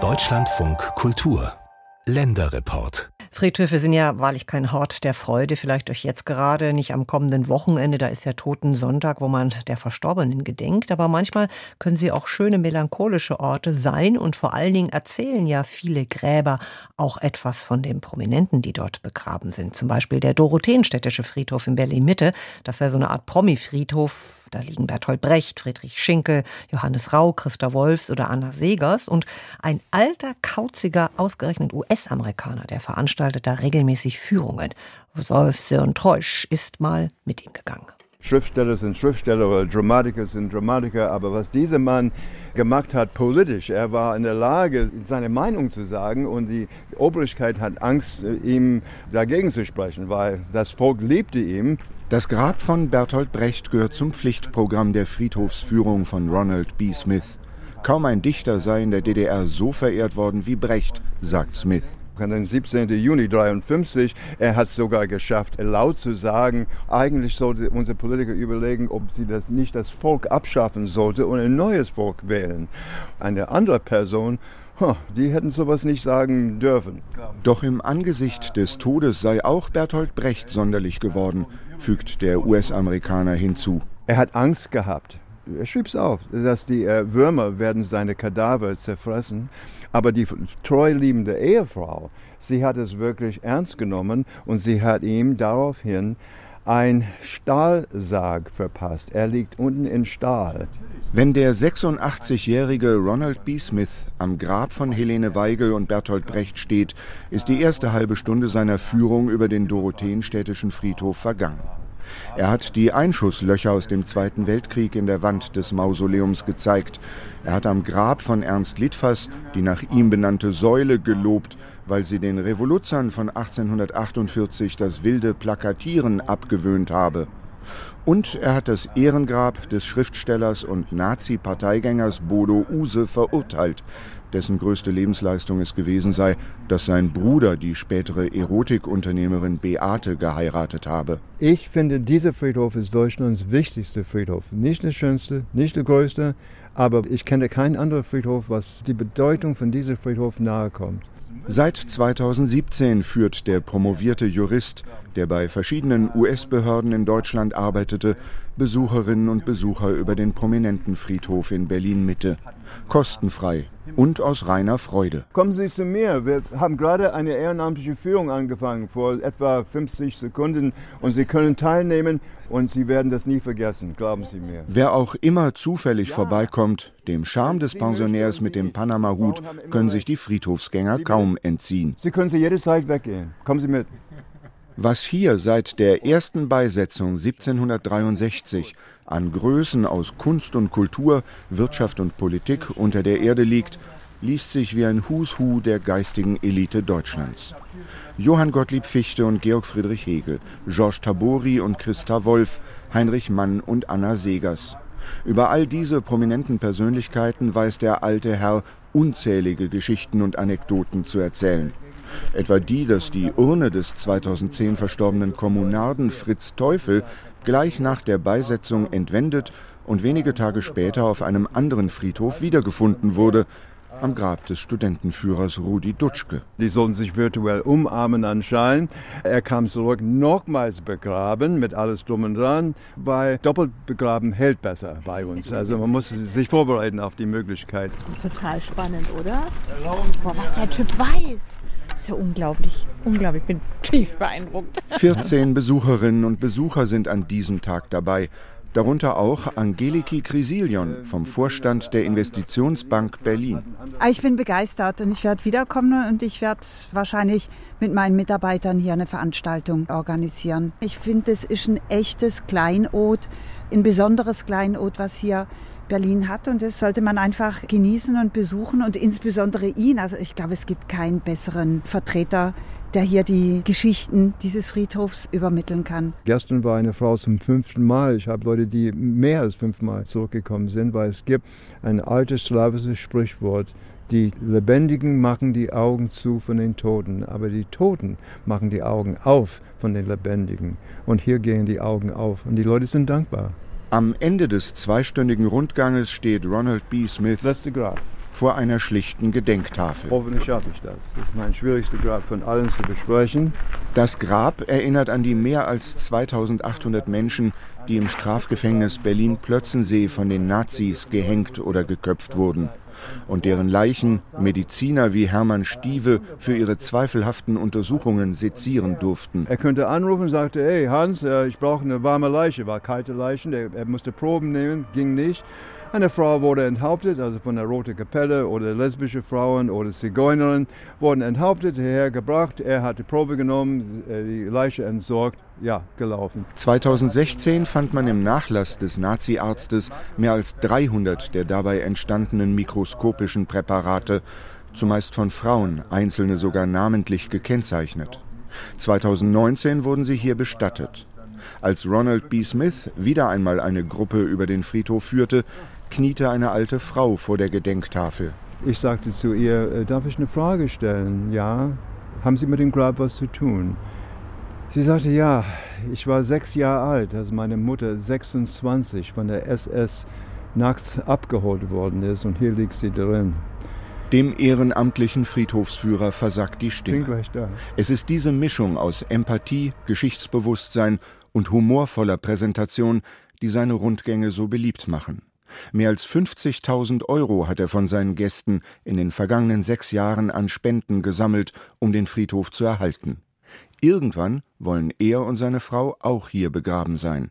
Deutschlandfunk Kultur. Länderreport. Friedhöfe sind ja wahrlich kein Hort der Freude, vielleicht euch jetzt gerade, nicht am kommenden Wochenende, da ist ja Totensonntag, wo man der Verstorbenen gedenkt, aber manchmal können sie auch schöne melancholische Orte sein. Und vor allen Dingen erzählen ja viele Gräber auch etwas von den Prominenten, die dort begraben sind. Zum Beispiel der Dorotheenstädtische Friedhof in Berlin-Mitte, das ist ja so eine Art Promi-Friedhof, da liegen Bertolt Brecht, Friedrich Schinkel, Johannes Rau, Christa Wolfs oder Anna Segers. Und ein alter, kauziger, ausgerechnet US-Amerikaner, der veranstaltet da regelmäßig Führungen. Wolf Sören Treusch ist mal mit ihm gegangen. Schriftsteller sind Schriftsteller oder Dramatiker sind Dramatiker, aber was dieser Mann gemacht hat politisch, er war in der Lage, seine Meinung zu sagen und die Obrigkeit hat Angst, ihm dagegen zu sprechen, weil das Volk liebte ihn. Das Grab von Bertolt Brecht gehört zum Pflichtprogramm der Friedhofsführung von Ronald B. Smith. Kaum ein Dichter sei in der DDR so verehrt worden wie Brecht, sagt Smith. Den 17. Juni 1953, er hat es sogar geschafft, laut zu sagen, eigentlich sollte unser Politiker überlegen, ob sie das nicht das Volk abschaffen sollte und ein neues Volk wählen. Eine andere Person die hätten sowas nicht sagen dürfen. Doch im Angesicht des Todes sei auch Bertolt Brecht sonderlich geworden, fügt der US-Amerikaner hinzu. Er hat Angst gehabt. Er schrieb es auf, dass die äh, Würmer werden seine Kadaver zerfressen. Aber die treu liebende Ehefrau, sie hat es wirklich ernst genommen und sie hat ihm daraufhin ein Stahlsarg verpasst. Er liegt unten in Stahl. Wenn der 86-jährige Ronald B. Smith am Grab von Helene Weigel und Bertolt Brecht steht, ist die erste halbe Stunde seiner Führung über den Dorotheenstädtischen Friedhof vergangen. Er hat die Einschusslöcher aus dem Zweiten Weltkrieg in der Wand des Mausoleums gezeigt. Er hat am Grab von Ernst Litfass die nach ihm benannte Säule gelobt, weil sie den Revoluzern von 1848 das wilde Plakatieren abgewöhnt habe. Und er hat das Ehrengrab des Schriftstellers und Nazi-Parteigängers Bodo Use verurteilt, dessen größte Lebensleistung es gewesen sei, dass sein Bruder die spätere Erotikunternehmerin Beate geheiratet habe. Ich finde, dieser Friedhof ist Deutschlands wichtigster Friedhof. Nicht der schönste, nicht der größte, aber ich kenne keinen anderen Friedhof, was die Bedeutung von diesem Friedhof nahe kommt. Seit 2017 führt der promovierte Jurist, der bei verschiedenen US-Behörden in Deutschland arbeitete, Besucherinnen und Besucher über den prominenten Friedhof in Berlin-Mitte. Kostenfrei und aus reiner Freude. Kommen Sie zu mir. Wir haben gerade eine ehrenamtliche Führung angefangen vor etwa 50 Sekunden und Sie können teilnehmen und Sie werden das nie vergessen, glauben Sie mir. Wer auch immer zufällig vorbeikommt, dem Charme des Pensionärs mit dem Panama-Hut können sich die Friedhofsgänger kaum entziehen. Sie können Sie jederzeit weggehen. Kommen Sie mit. Was hier seit der ersten Beisetzung 1763 an Größen aus Kunst und Kultur, Wirtschaft und Politik unter der Erde liegt, liest sich wie ein Who's Who der geistigen Elite Deutschlands. Johann Gottlieb Fichte und Georg Friedrich Hegel, Georges Tabori und Christa Wolf, Heinrich Mann und Anna Segers. Über all diese prominenten Persönlichkeiten weiß der alte Herr unzählige Geschichten und Anekdoten zu erzählen. Etwa die, dass die Urne des 2010 verstorbenen Kommunarden Fritz Teufel gleich nach der Beisetzung entwendet und wenige Tage später auf einem anderen Friedhof wiedergefunden wurde, am Grab des Studentenführers Rudi Dutschke. Die sollten sich virtuell umarmen anscheinend. Er kam zurück, nochmals begraben, mit alles drum und dran, weil doppelt begraben hält besser bei uns. Also man muss sich vorbereiten auf die Möglichkeit. Total spannend, oder? Boah, was der Typ weiß. Das ist ja unglaublich. Unglaublich. Ich bin tief beeindruckt. 14 Besucherinnen und Besucher sind an diesem Tag dabei. Darunter auch Angeliki Krisilion vom Vorstand der Investitionsbank Berlin. Ich bin begeistert und ich werde wiederkommen und ich werde wahrscheinlich mit meinen Mitarbeitern hier eine Veranstaltung organisieren. Ich finde, es ist ein echtes Kleinod, ein besonderes Kleinod, was hier Berlin hat und das sollte man einfach genießen und besuchen und insbesondere ihn. Also ich glaube, es gibt keinen besseren Vertreter der hier die Geschichten dieses Friedhofs übermitteln kann. Gestern war eine Frau zum fünften Mal. Ich habe Leute, die mehr als fünfmal zurückgekommen sind, weil es gibt ein altes slawisches Sprichwort. Die Lebendigen machen die Augen zu von den Toten, aber die Toten machen die Augen auf von den Lebendigen. Und hier gehen die Augen auf und die Leute sind dankbar. Am Ende des zweistündigen Rundganges steht Ronald B. Smith vor einer schlichten Gedenktafel. Hoffentlich schaffe ich das. Das ist mein schwierigster Grab von allen zu besprechen. Das Grab erinnert an die mehr als 2800 Menschen, die im Strafgefängnis Berlin-Plötzensee von den Nazis gehängt oder geköpft wurden und deren Leichen Mediziner wie Hermann Stieve für ihre zweifelhaften Untersuchungen sezieren durften. Er könnte anrufen und sagte, hey Hans, äh, ich brauche eine warme Leiche, war kalte Leichen, er musste Proben nehmen, ging nicht. Eine Frau wurde enthauptet, also von der Rote Kapelle oder lesbische Frauen oder Zigeunerinnen wurden enthauptet, hierher gebracht. Er hat die Probe genommen, äh, die Leiche entsorgt, ja, gelaufen. 2016 fand man im Nachlass des Naziarztes mehr als 300 der dabei entstandenen mikroskopischen Präparate, zumeist von Frauen, einzelne sogar namentlich gekennzeichnet. 2019 wurden sie hier bestattet. Als Ronald B. Smith wieder einmal eine Gruppe über den Friedhof führte, kniete eine alte Frau vor der Gedenktafel. Ich sagte zu ihr, äh, darf ich eine Frage stellen? Ja. Haben Sie mit dem Grab was zu tun? Sie sagte, ja, ich war sechs Jahre alt, als meine Mutter 26 von der SS nachts abgeholt worden ist und hier liegt sie drin. Dem ehrenamtlichen Friedhofsführer versagt die Stimme. Es ist diese Mischung aus Empathie, Geschichtsbewusstsein und humorvoller Präsentation, die seine Rundgänge so beliebt machen. Mehr als 50.000 Euro hat er von seinen Gästen in den vergangenen sechs Jahren an Spenden gesammelt, um den Friedhof zu erhalten. Irgendwann wollen er und seine Frau auch hier begraben sein.